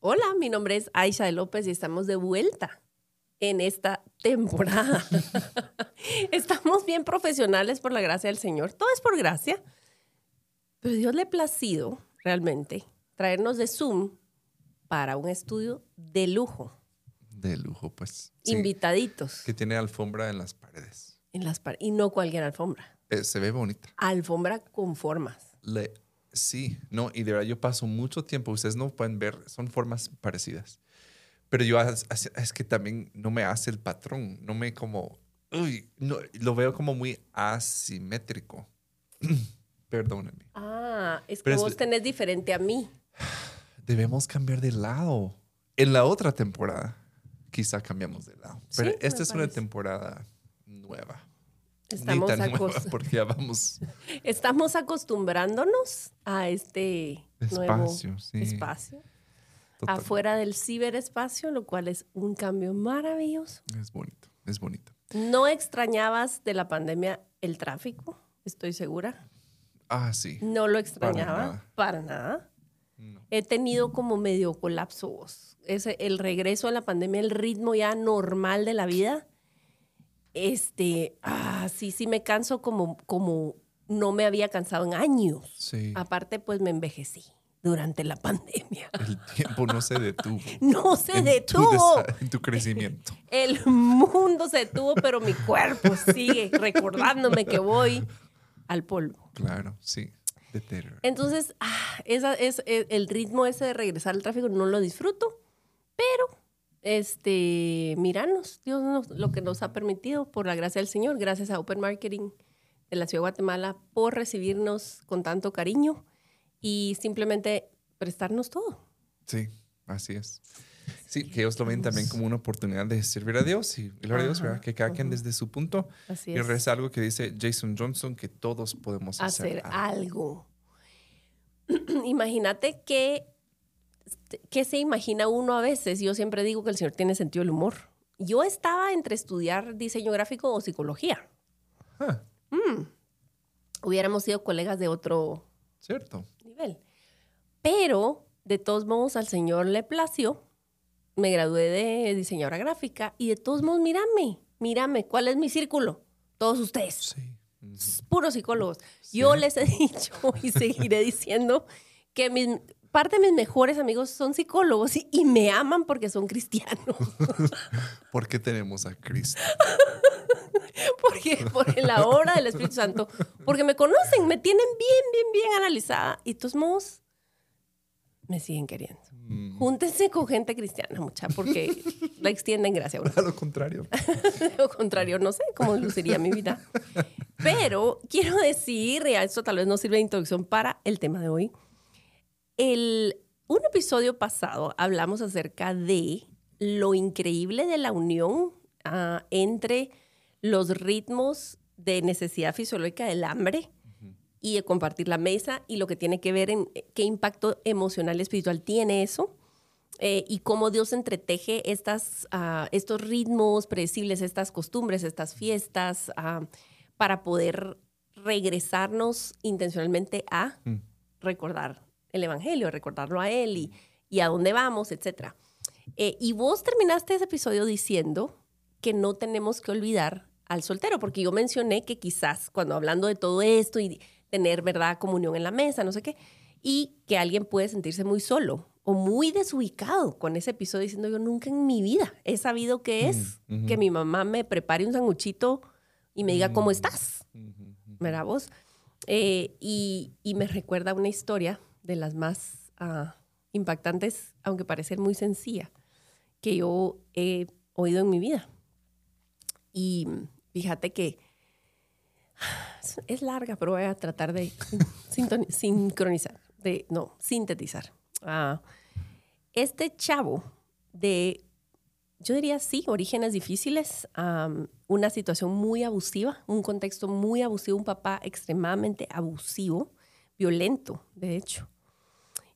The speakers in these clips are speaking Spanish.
Hola, mi nombre es Aisha de López y estamos de vuelta en esta temporada. estamos bien profesionales por la gracia del Señor. Todo es por gracia. Pero Dios le ha placido realmente traernos de Zoom para un estudio de lujo. De lujo, pues. Sí. Invitaditos. Que tiene alfombra en las paredes. En las paredes. Y no cualquier alfombra. Eh, se ve bonita. Alfombra con formas. Le, sí, no, y de verdad yo paso mucho tiempo, ustedes no pueden ver, son formas parecidas. Pero yo es que también no me hace el patrón, no me como, uy, no, lo veo como muy asimétrico. Perdónenme. Ah, es que Pero vos tenés diferente a mí debemos cambiar de lado. En la otra temporada, quizá cambiamos de lado. Pero esta es una temporada nueva. Estamos, porque vamos... Estamos acostumbrándonos a este espacio, nuevo espacio. Afuera del ciberespacio, lo cual es un cambio maravilloso. Es bonito, es bonito. ¿No extrañabas de la pandemia el tráfico? Estoy segura. Ah, sí. No lo extrañaba Para nada he tenido como medio colapsos. Ese, el regreso a la pandemia, el ritmo ya normal de la vida. Este, ah, sí, sí me canso como, como no me había cansado en años. Sí. Aparte, pues me envejecí durante la pandemia. El tiempo no se detuvo. no se detuvo. en tu crecimiento. El mundo se detuvo, pero mi cuerpo sigue recordándome que voy al polvo. Claro, sí. Entonces, ah, esa es, e, el ritmo ese de regresar al tráfico no lo disfruto, pero este, miranos, Dios nos, lo que nos ha permitido por la gracia del Señor, gracias a Open Marketing de la Ciudad de Guatemala por recibirnos con tanto cariño y simplemente prestarnos todo. Sí, así es. Sí, que ellos lo ven también como una oportunidad de servir a Dios y gloria a Dios, ¿verdad? Que cada quien desde su punto. Así es. Y es algo que dice Jason Johnson, que todos podemos hacer, hacer algo. Imagínate que, que se imagina uno a veces. Yo siempre digo que el Señor tiene sentido del humor. Yo estaba entre estudiar diseño gráfico o psicología. Mm. Hubiéramos sido colegas de otro Cierto. nivel. Pero, de todos modos, al Señor le plació me gradué de diseñadora gráfica y de todos modos, mírame, mírame, ¿cuál es mi círculo? Todos ustedes. Sí. Puros psicólogos. Yo les he dicho y seguiré diciendo que mis, parte de mis mejores amigos son psicólogos y, me aman porque son cristianos. porque tenemos a Cristo. porque por la obra del Espíritu Santo, porque me conocen, me tienen bien, bien, bien analizada y todos modos me siguen queriendo. Mm. Júntense con gente cristiana, mucha, porque la extienden gracias a lo contrario. lo contrario, no sé cómo luciría mi vida. Pero quiero decir, y esto tal vez no sirve de introducción para el tema de hoy. El, un episodio pasado hablamos acerca de lo increíble de la unión ah, entre los ritmos de necesidad fisiológica del hambre y de compartir la mesa y lo que tiene que ver en eh, qué impacto emocional y espiritual tiene eso eh, y cómo Dios entreteje estas, ah, estos ritmos predecibles, estas costumbres, estas fiestas ah, para poder regresarnos intencionalmente a mm. recordar el Evangelio, recordarlo a Él y, y a dónde vamos, etc. Eh, y vos terminaste ese episodio diciendo que no tenemos que olvidar al soltero, porque yo mencioné que quizás cuando hablando de todo esto y tener, ¿verdad?, comunión en la mesa, no sé qué, y que alguien puede sentirse muy solo o muy desubicado con ese episodio diciendo yo nunca en mi vida he sabido qué es que mi mamá me prepare un sanguchito y me diga cómo estás, ¿verdad vos? Eh, y, me recuerda una historia de las más ah, impactantes, aunque parece muy sencilla, que yo he oído en mi vida. Y fíjate que es larga, pero voy a tratar de sincronizar, de, no, sintetizar. Ah, este chavo de, yo diría sí, orígenes difíciles, una situación muy abusiva, un contexto muy abusivo, un papá extremadamente abusivo, violento, de hecho.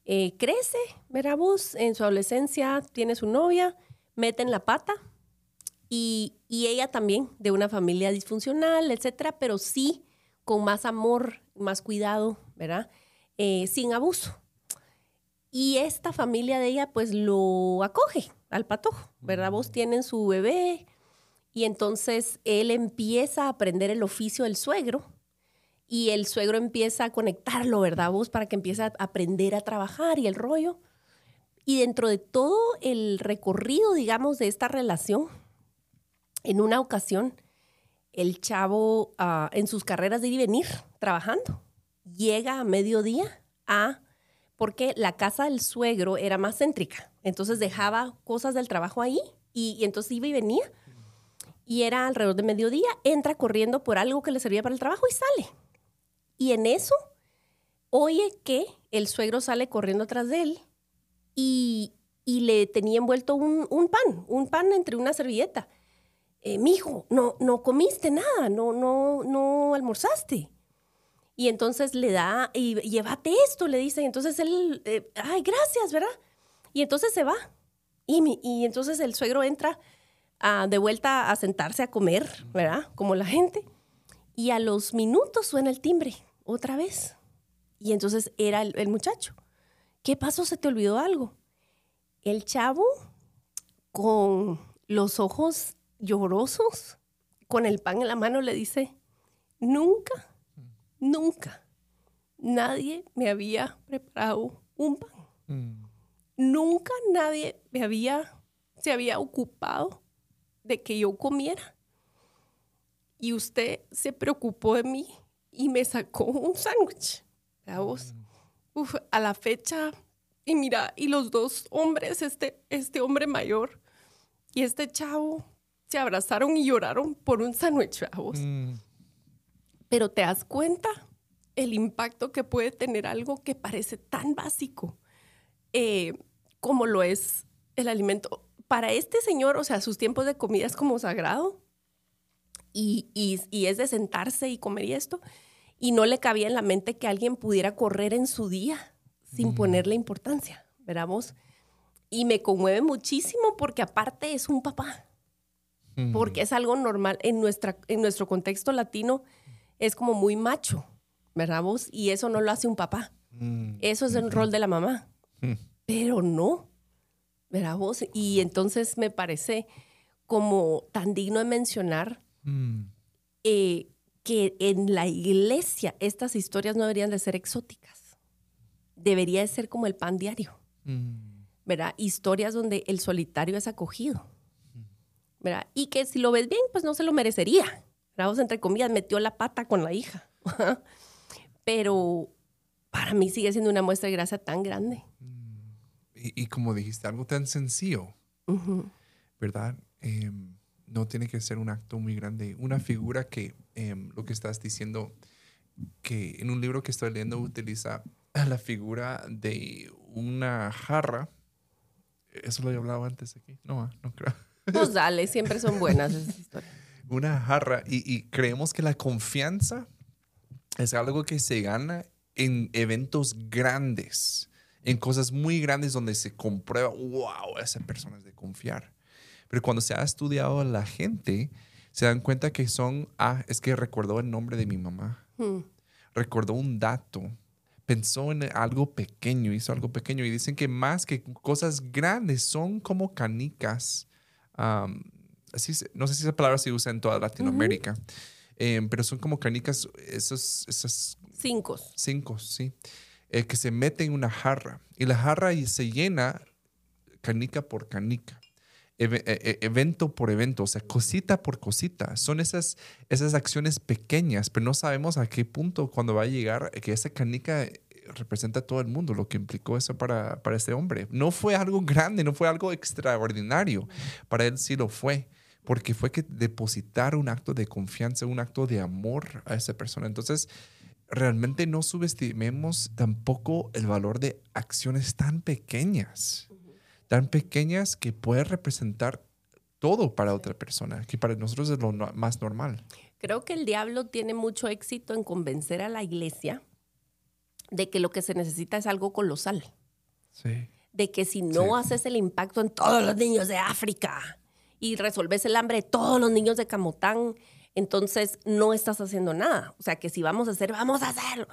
Eh, crece, verá vos, en su adolescencia tiene su novia, mete en la pata y, y ella también, de una familia disfuncional, etcétera, pero sí con más amor, más cuidado, ¿verdad? Eh, sin abuso. Y esta familia de ella, pues lo acoge al patojo, ¿verdad? Vos tienen su bebé y entonces él empieza a aprender el oficio del suegro y el suegro empieza a conectarlo, ¿verdad? Vos para que empiece a aprender a trabajar y el rollo. Y dentro de todo el recorrido, digamos, de esta relación, en una ocasión, el chavo ah, en sus carreras de ir y venir trabajando, llega a mediodía a, porque la casa del suegro era más céntrica, entonces dejaba cosas del trabajo ahí y, y entonces iba y venía y era alrededor de mediodía, entra corriendo por algo que le servía para el trabajo y sale. Y en eso oye que el suegro sale corriendo atrás de él y, y le tenía envuelto un, un pan, un pan entre una servilleta. Eh, mijo, no, no comiste nada, no, no, no almorzaste. Y entonces le da, y llévate esto, le dice. Y entonces él, eh, ay, gracias, ¿verdad? Y entonces se va. Y, y entonces el suegro entra ah, de vuelta a sentarse a comer, ¿verdad? Como la gente. Y a los minutos suena el timbre, otra vez. Y entonces era el, el muchacho. ¿Qué pasó? ¿Se te olvidó algo? El chavo con los ojos llorosos, con el pan en la mano, le dice, nunca, nunca, nadie me había preparado un pan. Mm. Nunca nadie me había, se había ocupado de que yo comiera. Y usted se preocupó de mí y me sacó un sándwich. ¿Verdad vos? Uf, a la fecha, y mira, y los dos hombres, este, este hombre mayor y este chavo, se abrazaron y lloraron por un sándwich. Mm. Pero te das cuenta el impacto que puede tener algo que parece tan básico eh, como lo es el alimento. Para este señor, o sea, sus tiempos de comida es como sagrado y, y- y es de sentarse y comer y esto. Y no le cabía en la mente que alguien pudiera correr en su día sin ponerle importancia, ¿verdad? Y me conmueve muchísimo porque aparte es un papá Mm. porque es algo normal en, nuestra, en nuestro contexto latino, es como muy macho, ¿verdad vos? Y eso no lo hace un papá. Mm. Eso es el rol de la mamá. Pero no, ¿verdad vos? Y entonces me parece como tan digno de mencionar Mm. eh, que en la iglesia estas historias no deberían de ser exóticas. Debería de ser como el pan diario. Mm. ¿verdad? Historias donde el solitario es acogido, ¿verdad? Y que si lo ves bien, pues no se lo merecería, ¿verdad? O sea, entre comillas, metió la pata con la hija. Pero para mí sigue siendo una muestra de gracia tan grande. Y, y como dijiste, algo tan sencillo. ¿verdad? Em, no tiene que ser un acto muy grande. Una figura que em, lo que estás diciendo, que en un libro que estoy leyendo utiliza la figura de una jarra. Eso lo he hablado antes aquí. No, ah, no creo. Pues dale, siempre son buenas esas historias. Una jarra. Y, y creemos que la confianza es algo que se gana en eventos grandes, en cosas muy grandes donde se comprueba, wow, esa persona es de confiar. Pero cuando se ha estudiado a la gente, se dan cuenta que son, ah, es que recordó el nombre de mi mamá, Mm. recordó un dato, pensó en algo pequeño, hizo algo pequeño y dicen que más que cosas grandes son como canicas. am, así no sé si esa palabra se usa en toda Latinoamérica, em, pero son como canicas, esos, esas Cinco. cinco, sí, eh, que se mete en una jarra y la jarra se llena canica por canica. E- e- evento por evento, o sea, cosita por cosita. Son esas, esas acciones pequeñas, pero no sabemos a qué punto cuando va a llegar que esa canica eh, representa a todo el mundo, lo que implicó eso para, para este hombre. No fue algo grande, no fue algo extraordinario. Para él sí lo fue, porque fue que depositar un acto de confianza, un acto de amor a esa persona. Entonces, realmente no subestimemos tampoco el valor de acciones tan pequeñas. Tan pequeñas que pueden representar todo para otra persona, que para nosotros es lo no- más normal. Creo que el diablo tiene mucho éxito en convencer a la iglesia de que lo que se necesita es algo colosal. Sí. de que si no Sí. haces el impacto en todos los niños de África y resolves el hambre de todos los niños de Camotán, entonces no estás haciendo nada. O sea, que si vamos a hacer, vamos a hacerlo.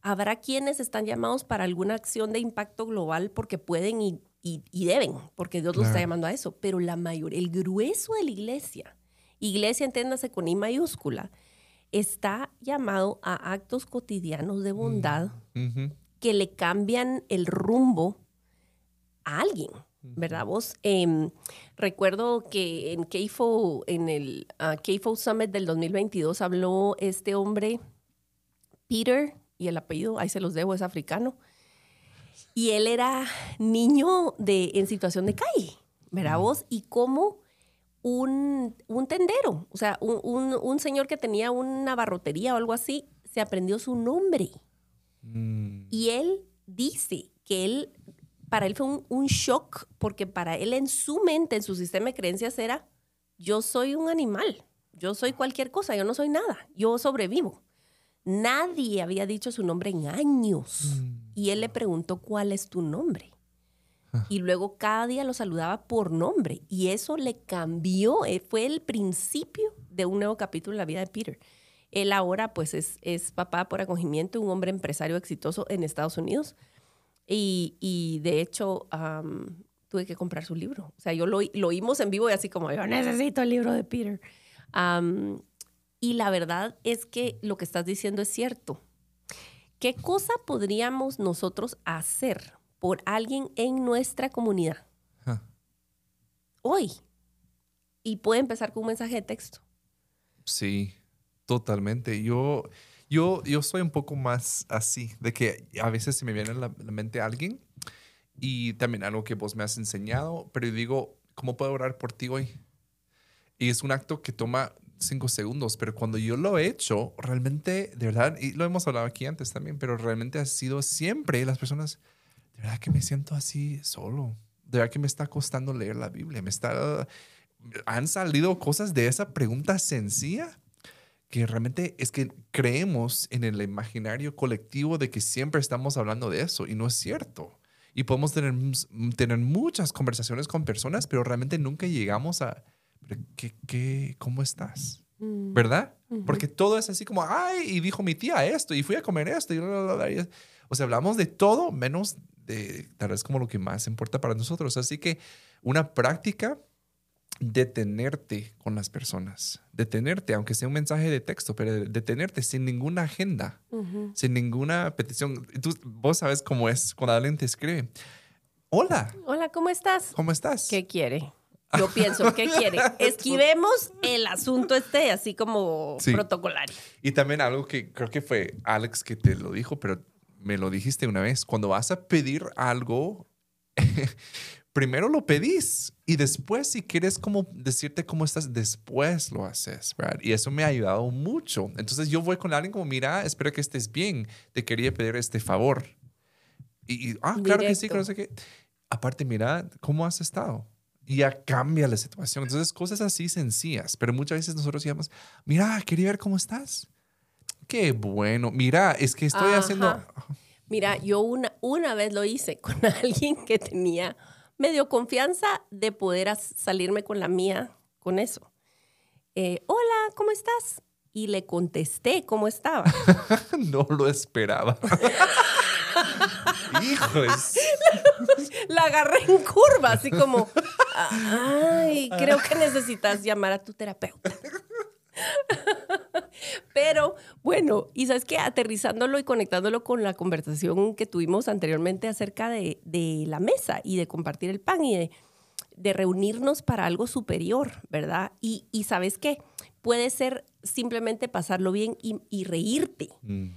Habrá quienes están llamados para alguna acción de impacto global porque pueden y, y- y deben, porque Dios los está llamando a eso. Pero la mayoría, el grueso de la iglesia, iglesia entiéndase con I mayúscula, está llamado a actos cotidianos de bondad que le cambian el rumbo a alguien, ¿verdad? Vos, Em, recuerdo que en KFO, en el ah, KFO Summit del 2022, habló este hombre, Peter, y el apellido, ahí se los debo, es africano, y él era niño de, en situación de calle, ¿verdad vos? Y como un, un tendero, o sea, un, un- un señor que tenía una barrotería o algo así, se aprendió su nombre. Mm, Y él dice que él, para él fue un, un shock, porque para él en su mente, en su sistema de creencias era, yo soy un animal, yo soy cualquier cosa, yo no soy nada, yo sobrevivo. Nadie había dicho su nombre en años. Y él le preguntó, ¿cuál es tu nombre? Y luego cada día lo saludaba por nombre. Y eso le cambió, eh, fue el principio de un nuevo capítulo en la vida de Peter. Él ahora pues es, es papá por acogimiento, un hombre empresario exitoso en Estados Unidos. Y, y de hecho tuve que comprar su libro. O sea, yo lo, lo oímos en vivo y así como, yo necesito el libro de Peter. Y la verdad es que lo que estás diciendo es cierto. ¿Qué cosa podríamos nosotros hacer por alguien en nuestra comunidad hoy? Y puede empezar con un mensaje de texto. Sí, totalmente. Yo, yo, yo soy un poco más así, de que a veces se me viene a la, la mente alguien y también algo que vos me has enseñado, pero yo digo, ¿cómo puedo orar por ti hoy? Y es un acto que toma cinco segundos, pero cuando yo lo he hecho, realmente, de verdad, y lo hemos hablado aquí antes también, pero realmente ha sido siempre las personas, de verdad que me siento así solo, de verdad que me está costando leer la Biblia, me está, han salido cosas de esa pregunta sencilla que realmente es que creemos en el imaginario colectivo de que siempre estamos hablando de eso y no es cierto. Y podemos tener, tener muchas conversaciones con personas, pero realmente nunca llegamos a, "Pero ¿qué, qué, ¿cómo estás? Mm. ¿Verdad? Porque todo es así como, ay, y dijo mi tía esto, y fui a comer esto, y bla, bla, bla, bla", y- O sea, hablamos de todo menos de tal vez como lo que más importa para nosotros. Así que una práctica detenerte con las personas, detenerte, aunque sea un mensaje de texto, pero detenerte sin ninguna agenda, sin ninguna petición. Tú, vos sabes cómo es cuando alguien te escribe. Hola, Hola, ¿cómo estás? ¿cómo estás? ¿Qué quiere? Yo pienso, ¿qué quiere? Esquivemos el asunto este, así como Sí. protocolario. Y también algo que creo que fue Alex que te lo dijo, pero me lo dijiste una vez. Cuando vas a pedir algo, primero lo pedís y después si quieres como decirte cómo estás, después lo haces, ¿verdad? Y eso me ha ayudado mucho. Entonces yo voy con alguien como, mira, espero que estés bien, te quería pedir este favor. Y, y, ah, claro que sí, claro sé que. Aparte, mira, ¿cómo has estado? Y ya cambia la situación. Entonces, cosas así sencillas, pero muchas veces nosotros digamos, mira, quería ver cómo estás. Qué bueno. Mira, es que estoy Ajá. haciendo... Mira, yo una, una vez lo hice con alguien que tenía medio confianza de poder salirme con la mía con eso. Eh, Hola, ¿cómo estás? Y le contesté cómo estaba. no lo esperaba. Híjoles. La agarré en curva, así como, ay, creo que necesitas llamar a tu terapeuta. Pero bueno, y sabes que aterrizándolo y conectándolo con la conversación que tuvimos anteriormente acerca de, de la mesa y de compartir el pan y de, de reunirnos para algo superior, ¿verdad? Y, y sabes qué, puede ser simplemente pasarlo bien y, y reírte Mm,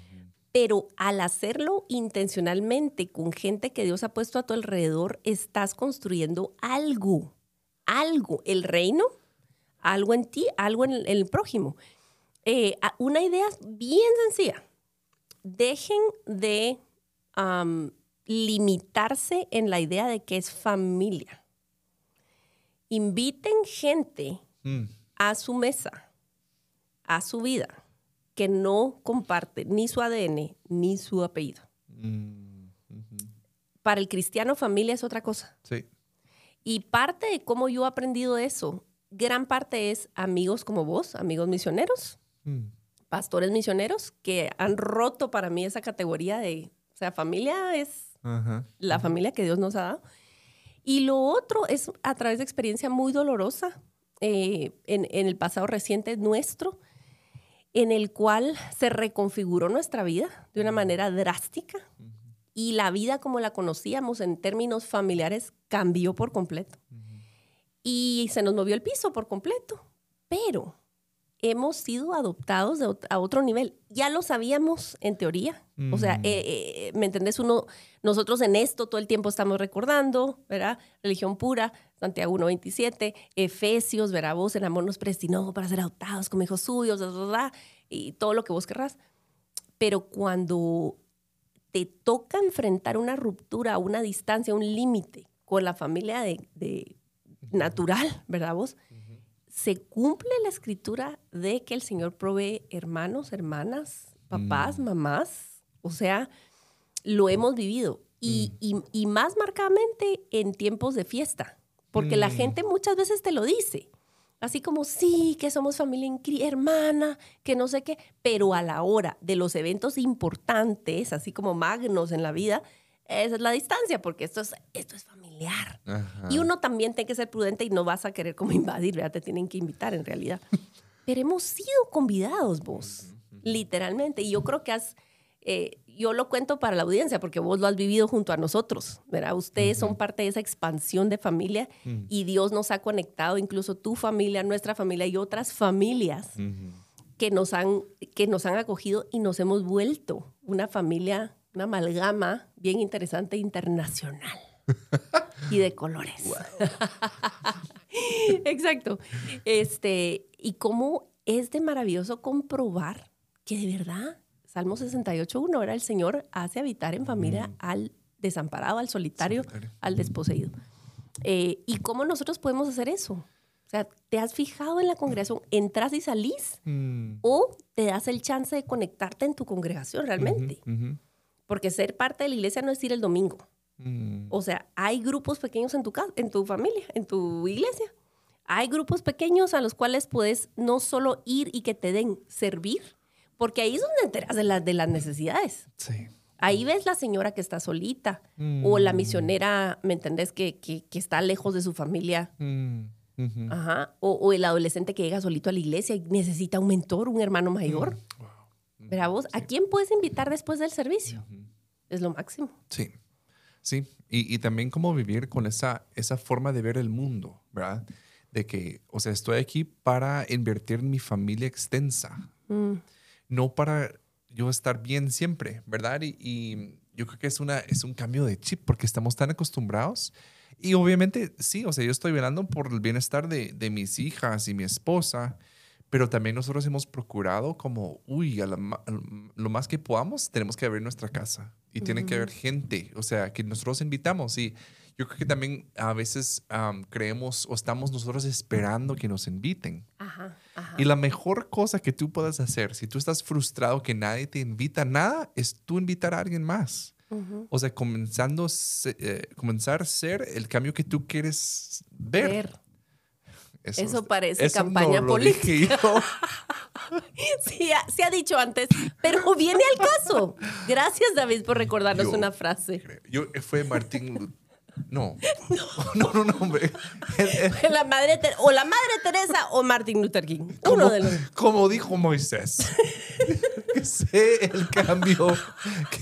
pero al hacerlo intencionalmente con gente que Dios ha puesto a tu alrededor, estás construyendo algo, algo, el reino, algo en ti, algo en el, en el prójimo. Eh, una idea bien sencilla. Dejen de limitarse en la idea de que es familia. Inviten gente Mm, a su mesa, a su vida, que no comparte ni su ADN ni su apellido. mm. Para el cristiano, familia es otra cosa. Sí. Y parte de cómo yo he aprendido eso, gran parte es amigos como vos, amigos misioneros, Mm, pastores misioneros, que han roto para mí esa categoría de, o sea, familia es Ajá. la familia que Dios nos ha dado. Y lo otro es a través de experiencia muy dolorosa eh, en, en el pasado reciente nuestro, en el cual se reconfiguró nuestra vida de una manera drástica y la vida como la conocíamos en términos familiares cambió por completo. Y se nos movió el piso por completo. Pero hemos sido adoptados de a otro nivel. Ya lo sabíamos en teoría. O sea, eh, eh, ¿me entendés? Uno, nosotros en esto todo el tiempo estamos recordando, ¿verdad? Religión pura, Santiago 1.27, Efesios, ¿verdad? Vos en amor nos predestinó para ser adoptados como hijos suyos, da, da, da, y todo lo que vos querrás. Pero cuando te toca enfrentar una ruptura, una distancia, un límite con la familia de, de natural, ¿verdad vos? Se cumple la escritura de que el Señor provee hermanos, hermanas, papás, mamás. O sea, lo hemos vivido. Y, y- y más marcadamente en tiempos de fiesta. Porque la Mm. gente muchas veces te lo dice. Así como, sí, que somos familia hermana, que no sé qué. Pero a la hora de los eventos importantes, así como magnos en la vida, esa es la distancia, porque esto es, esto es familiar. Ajá. Y uno también tiene que ser prudente y no vas a querer como invadir, ¿verdad? Te tienen que invitar en realidad. Pero hemos sido convidados vos, literalmente. Y yo creo que has, eh, yo lo cuento para la audiencia porque vos lo has vivido junto a nosotros, ¿verdad? Ustedes son parte de esa expansión de familia y Dios nos ha conectado, incluso tu familia, nuestra familia y otras familias que nos han, que nos han acogido y nos hemos vuelto una familia, una amalgama bien interesante internacional y de colores. Exacto. Este, y cómo es de maravilloso comprobar que de verdad, Salmo 68.1 era el Señor hace habitar en familia al desamparado, al solitario, Solitario. al desposeído. Eh, y cómo nosotros podemos hacer eso. O sea, ¿te has fijado en la congregación? ¿Entras y salís? Mm, o te das el chance de conectarte en tu congregación realmente. Porque ser parte de la iglesia no es ir el domingo. Mm, O sea, hay grupos pequeños en tu casa, en tu familia, en tu iglesia. Hay grupos pequeños a los cuales puedes no solo ir y que te den servir, porque ahí es donde te enteras de, las de las necesidades. Sí. Ahí ves la señora que está solita o la misionera, ¿me entendés? Que, que, que está lejos de su familia. Mm, ujú. Ajá. O, o el adolescente que llega solito a la iglesia y necesita un mentor, un hermano mayor. Wow. Verá vos, ¿a quién puedes invitar después del servicio? Es lo máximo. Sí, sí. Y, y también cómo vivir con esa, esa forma de ver el mundo, ¿verdad? De que, o sea, estoy aquí para invertir en mi familia extensa, Mm, no para yo estar bien siempre, ¿verdad? Y, y yo creo que es, una, es un cambio de chip porque estamos tan acostumbrados. Y obviamente, sí, o sea, yo estoy velando por el bienestar de, de mis hijas y mi esposa, pero también nosotros hemos procurado como, uy, a la ma- a lo más que podamos, tenemos que abrir nuestra casa y tiene que haber gente, o sea, que nosotros invitamos. Y yo creo que también a veces creemos o estamos nosotros esperando que nos inviten. Ajá, ajá. Y la mejor cosa que tú puedas hacer, si tú estás frustrado que nadie te invita a nada, es tú invitar a alguien más. O sea, comenzando, eh, comenzar a ser el cambio que tú quieres ver. Ver. Eso parece eso campaña no yo. Sí, ha- se ha dicho antes, pero viene al caso. Gracias, David, por recordarnos Yo- una frase. Yo, fue Martín. No. No, no, no, hombre. La madre Ter- o la madre Teresa o Martin Luther King. Uno como, de los. como dijo Moisés. que sé el cambio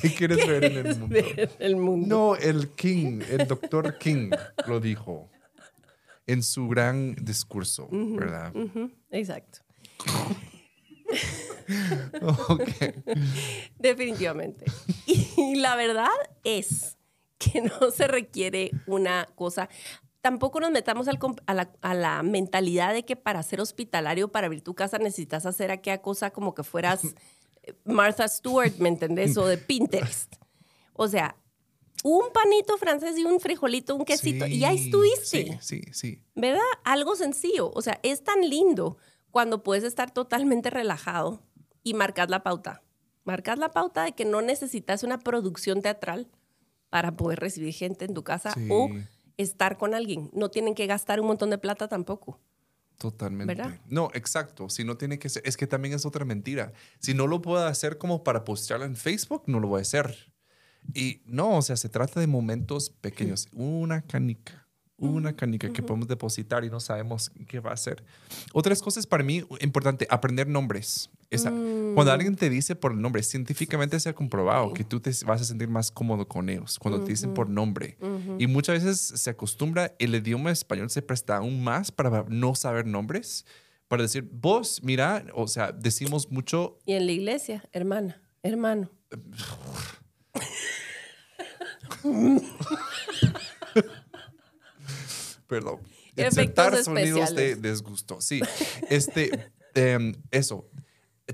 que quieres ver en el mundo. Ver el mundo. No, el King, el doctor King lo dijo en su gran discurso, ¿verdad? Exacto. Ok. Definitivamente. Y la verdad es que no se requiere una cosa. Tampoco nos metamos al a, la, a la mentalidad de que para ser hospitalario, para abrir tu casa, necesitas hacer aquella cosa como que fueras Martha Stewart, ¿me entendés? O de Pinterest. O sea, un panito francés y un frijolito, un quesito, y ya Sí, estuviste. Sí, sí, sí. ¿Verdad? Algo sencillo. O sea, es tan lindo cuando puedes estar totalmente relajado y marcas la pauta. Marcas la pauta de que no necesitas una producción teatral para poder recibir gente en tu casa Sí. o estar con alguien. No tienen que gastar un montón de plata tampoco. Totalmente. ¿Verdad? No, exacto. Si no tiene que ser, es que también es otra mentira. Si no lo puedo hacer como para postearlo en Facebook, no lo voy a hacer. Y no, o sea, se trata de momentos pequeños. Una canica, una canica que podemos depositar y no sabemos qué va a hacer. Otras cosas para mí importante, aprender nombres. Esa- Cuando alguien te dice por el nombre, científicamente se ha comprobado que tú te vas a sentir más cómodo con ellos cuando te dicen por nombre. Y muchas veces se acostumbra, el idioma español se presta aún más para no saber nombres, para decir, vos, mira, o sea, decimos mucho, Y en la iglesia, hermana, hermano. perdón, insertar sonidos de desgusto. Sí, este, em, eso,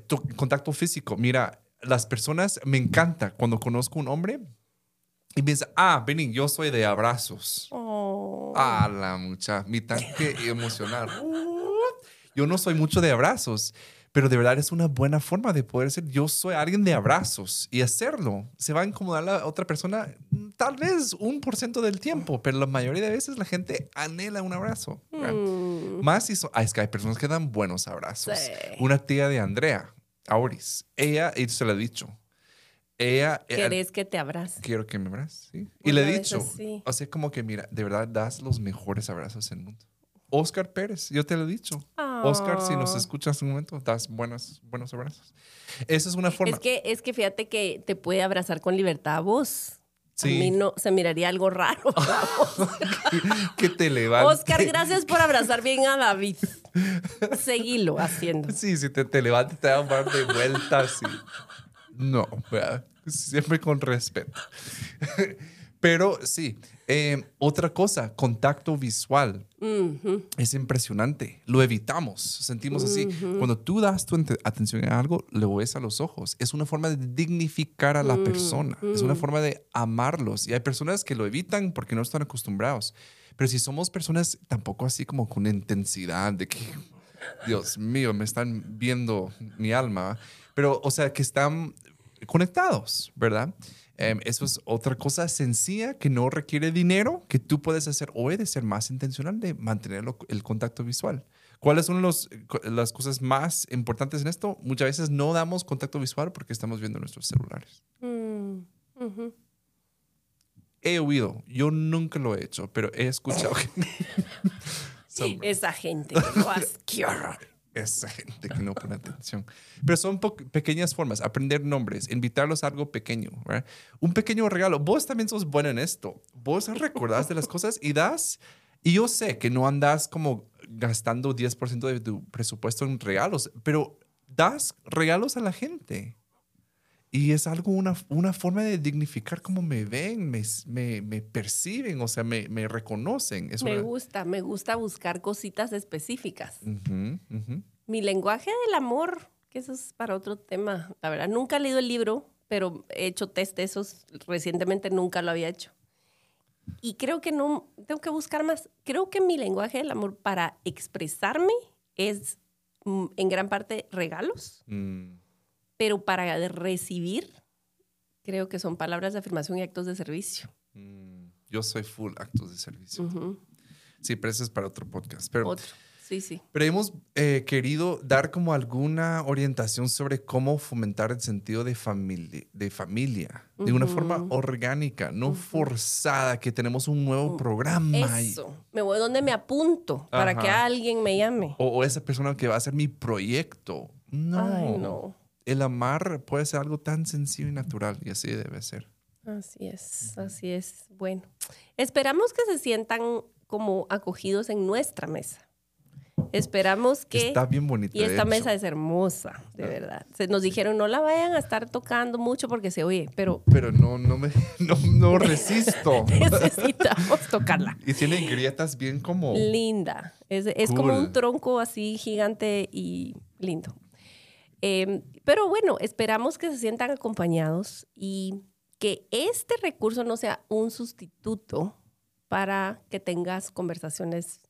tu contacto físico. Mira, las personas, me encanta cuando conozco un hombre y piensa, ah, Benin, yo soy de abrazos. Oh. Ah, la mucha, mi tanque emocional. Yo no soy mucho de abrazos, pero de verdad es una buena forma de poder ser. Yo soy alguien de abrazos y hacerlo. Se va a incomodar la otra persona tal vez un por ciento del tiempo, pero la mayoría de veces la gente anhela un abrazo. Mm. Más si so- es que hay personas que dan buenos abrazos. Sí. Una tía de Andrea, Auris, ella, y se lo he dicho. Ella, ¿Querés que te abrace? quiero que me abraces. ¿sí? Y le he dicho, así. o sea, como que mira, de verdad das los mejores abrazos del mundo. Oscar Pérez, yo te lo he dicho. Oscar, si nos Ah. escuchas un momento, das buenos, buenos abrazos. Esa es una forma. Es que, es que fíjate que te puede abrazar con libertad a vos. Sí. A mí no, se miraría algo raro. vos. que te levante. Oscar, gracias por abrazar bien a David. Seguilo haciendo. Sí, si te, te levanta y te da un par de vueltas. y- No, ¿verdad? siempre con respeto. Pero sí, eh, otra cosa, contacto visual. Es impresionante. Lo evitamos. Sentimos así. Cuando tú das tu atención a algo, lo ves a los ojos. Es una forma de dignificar a la persona. Es una forma de amarlos. Y hay personas que lo evitan porque no están acostumbrados. Pero si somos personas tampoco así como con intensidad de que, Dios mío, me están viendo mi alma. Pero, o sea, que están conectados, ¿verdad? Em, eso es otra cosa sencilla que no requiere dinero, que tú puedes hacer hoy de ser más intencional de mantener lo- el contacto visual. ¿Cuáles son los, co- las cosas más importantes en esto? Muchas veces no damos contacto visual porque estamos viendo nuestros celulares. Mm. He oído, yo nunca lo he hecho, pero he escuchado Esa gente. ¡Qué horror! Esa gente que no pone atención. Pero son pequeñas formas, aprender nombres, invitarlos a algo pequeño. Un pequeño regalo. Vos también sos bueno en esto. Vos recordás de las cosas y das. Y yo sé que no andas como gastando 10% de tu presupuesto en regalos, pero das regalos a la gente. Y es algo, una, una forma de dignificar cómo me ven, me, me, me perciben, o sea, me, me reconocen. Es Me una- gusta, me gusta buscar cositas específicas. Ujú. Mi lenguaje del amor, que eso es para otro tema. La verdad, nunca he leído el libro, pero he hecho test de esos. Recientemente nunca lo había hecho. Y creo que no, tengo que buscar más. Creo que mi lenguaje del amor para expresarme es mm, en gran parte regalos, Mm. Pero para recibir, creo que son palabras de afirmación y actos de servicio. Mm, Yo soy full actos de servicio. Ujú. Sí, pero eso es para otro podcast. Pero, Otro. Sí, sí. pero hemos eh, querido dar como alguna orientación sobre cómo fomentar el sentido de, familia de familia de una forma orgánica, no forzada, que tenemos un nuevo programa. y- Eso. Me voy donde me apunto para que Ajá. alguien me llame. o, o esa persona que va a ser mi proyecto. No. Ay, no. El amar puede ser algo tan sencillo y natural y así debe ser. Así es, así es. Bueno, esperamos que se sientan como acogidos en nuestra mesa. Esperamos que... Está bien bonita. y esta mesa es hermosa, de verdad. Se nos dijeron, no la vayan a estar tocando mucho porque se oye, pero Pero no, no me no, no resisto. necesitamos tocarla. y tiene grietas bien como. Linda. Es, es como un tronco así gigante y lindo. Eh, pero bueno, esperamos que se sientan acompañados y que este recurso no sea un sustituto para que tengas conversaciones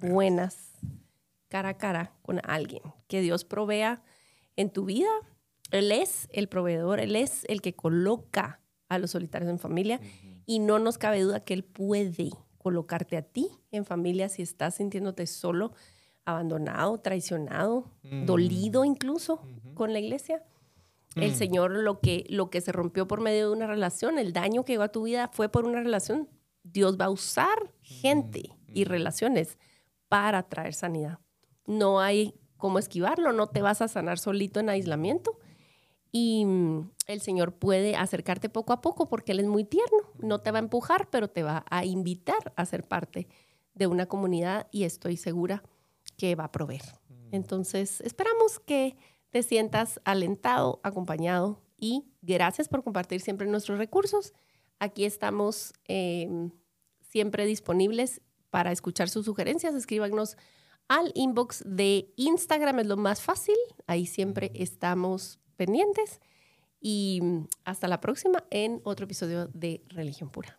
buenas cara a cara con alguien, que Dios provea en tu vida. Él es el proveedor, Él es el que coloca a los solitarios en familia y no nos cabe duda que Él puede colocarte a ti en familia si estás sintiéndote solo, abandonado, traicionado, dolido incluso con la iglesia. El Señor lo que, lo que se rompió por medio de una relación, el daño que llegó a tu vida fue por una relación. Dios va a usar gente y relaciones para traer sanidad. No hay cómo esquivarlo, no te vas a sanar solito en aislamiento. Y mm, el Señor puede acercarte poco a poco porque Él es muy tierno. No te va a empujar, pero te va a invitar a ser parte de una comunidad y estoy segura que va a proveer. Entonces, esperamos que te sientas alentado, acompañado y gracias por compartir siempre nuestros recursos. Aquí estamos eh, siempre disponibles para escuchar sus sugerencias. Escríbanos al inbox de Instagram, es lo más fácil. Ahí siempre estamos pendientes. Y mm, hasta la próxima en otro episodio de Religión Pura.